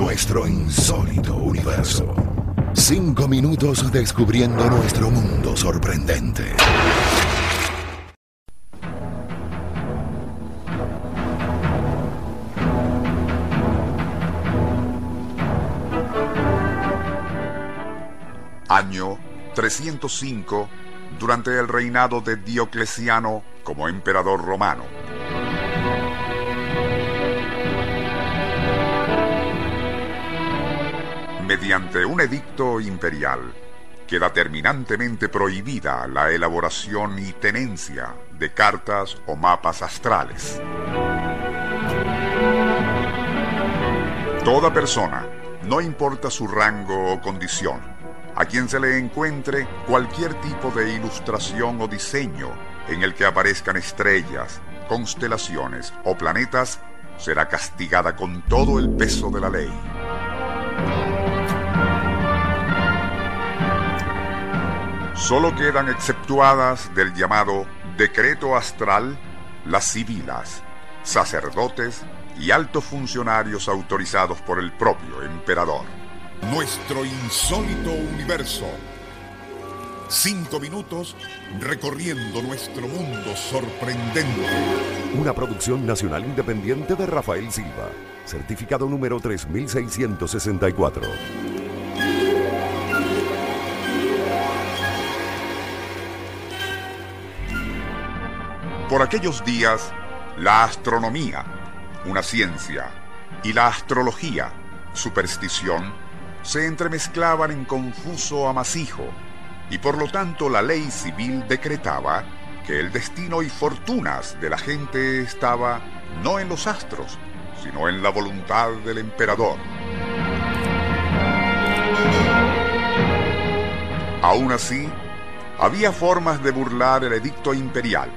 Nuestro insólito universo. Cinco minutos descubriendo nuestro mundo sorprendente. Año 305, durante el reinado de Diocleciano como emperador romano. Mediante un edicto imperial, queda terminantemente prohibida la elaboración y tenencia de cartas o mapas astrales. Toda persona, no importa su rango o condición, a quien se le encuentre cualquier tipo de ilustración o diseño en el que aparezcan estrellas, constelaciones o planetas, será castigada con todo el peso de la ley. Solo quedan exceptuadas del llamado decreto astral las civilas, sacerdotes y altos funcionarios autorizados por el propio emperador. Nuestro insólito universo. Cinco minutos recorriendo nuestro mundo sorprendente. Una producción nacional independiente de Rafael Silva. Certificado número 3664. Por aquellos días, la astronomía, una ciencia, y la astrología, superstición, se entremezclaban en confuso amasijo, y por lo tanto la ley civil decretaba que el destino y fortunas de la gente estaba no en los astros, sino en la voluntad del emperador. Aún así, había formas de burlar el edicto imperial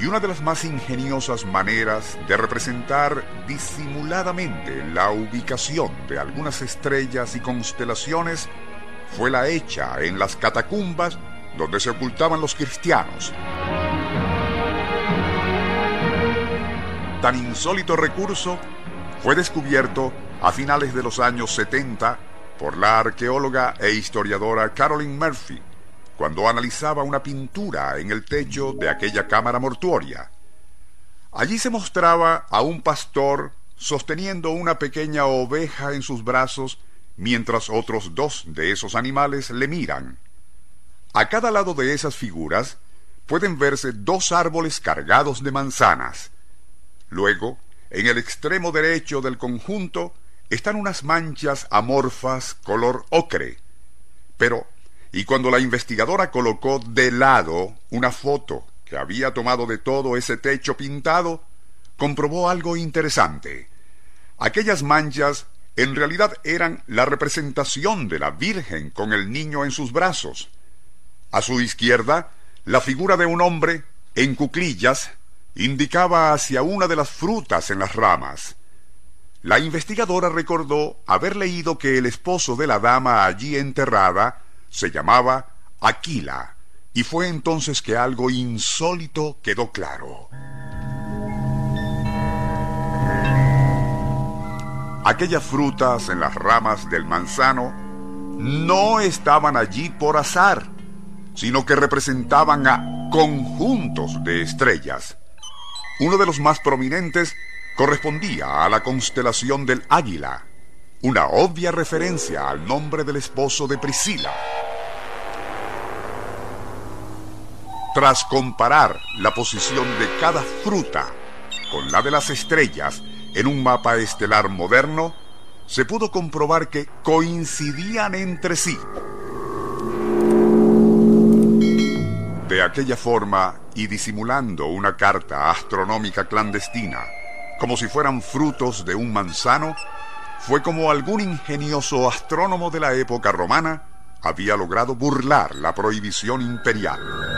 y una de las más ingeniosas maneras de representar disimuladamente la ubicación de algunas estrellas y constelaciones fue la hecha en las catacumbas donde se ocultaban los cristianos. Tan insólito recurso fue descubierto a finales de los años 70 por la arqueóloga e historiadora Carolyn Murphy, cuando analizaba una pintura en el techo de aquella cámara mortuoria. Allí se mostraba a un pastor sosteniendo una pequeña oveja en sus brazos mientras otros dos de esos animales le miran. A cada lado de esas figuras pueden verse dos árboles cargados de manzanas. Luego, en el extremo derecho del conjunto, están unas manchas amorfas color ocre. Pero y cuando la investigadora colocó de lado una foto que había tomado de todo ese techo pintado, comprobó algo interesante. Aquellas manchas en realidad eran la representación de la Virgen con el niño en sus brazos. A su izquierda, la figura de un hombre, en cuclillas, indicaba hacia una de las frutas en las ramas. La investigadora recordó haber leído que el esposo de la dama allí enterrada se llamaba Aquila, y fue entonces que algo insólito quedó claro. Aquellas frutas en las ramas del manzano no estaban allí por azar, sino que representaban a conjuntos de estrellas. Uno de los más prominentes correspondía a la constelación del Águila, una obvia referencia al nombre del esposo de Priscila. Tras comparar la posición de cada fruta con la de las estrellas en un mapa estelar moderno, se pudo comprobar que coincidían entre sí. De aquella forma, y disimulando una carta astronómica clandestina, como si fueran frutos de un manzano, fue como algún ingenioso astrónomo de la época romana había logrado burlar la prohibición imperial.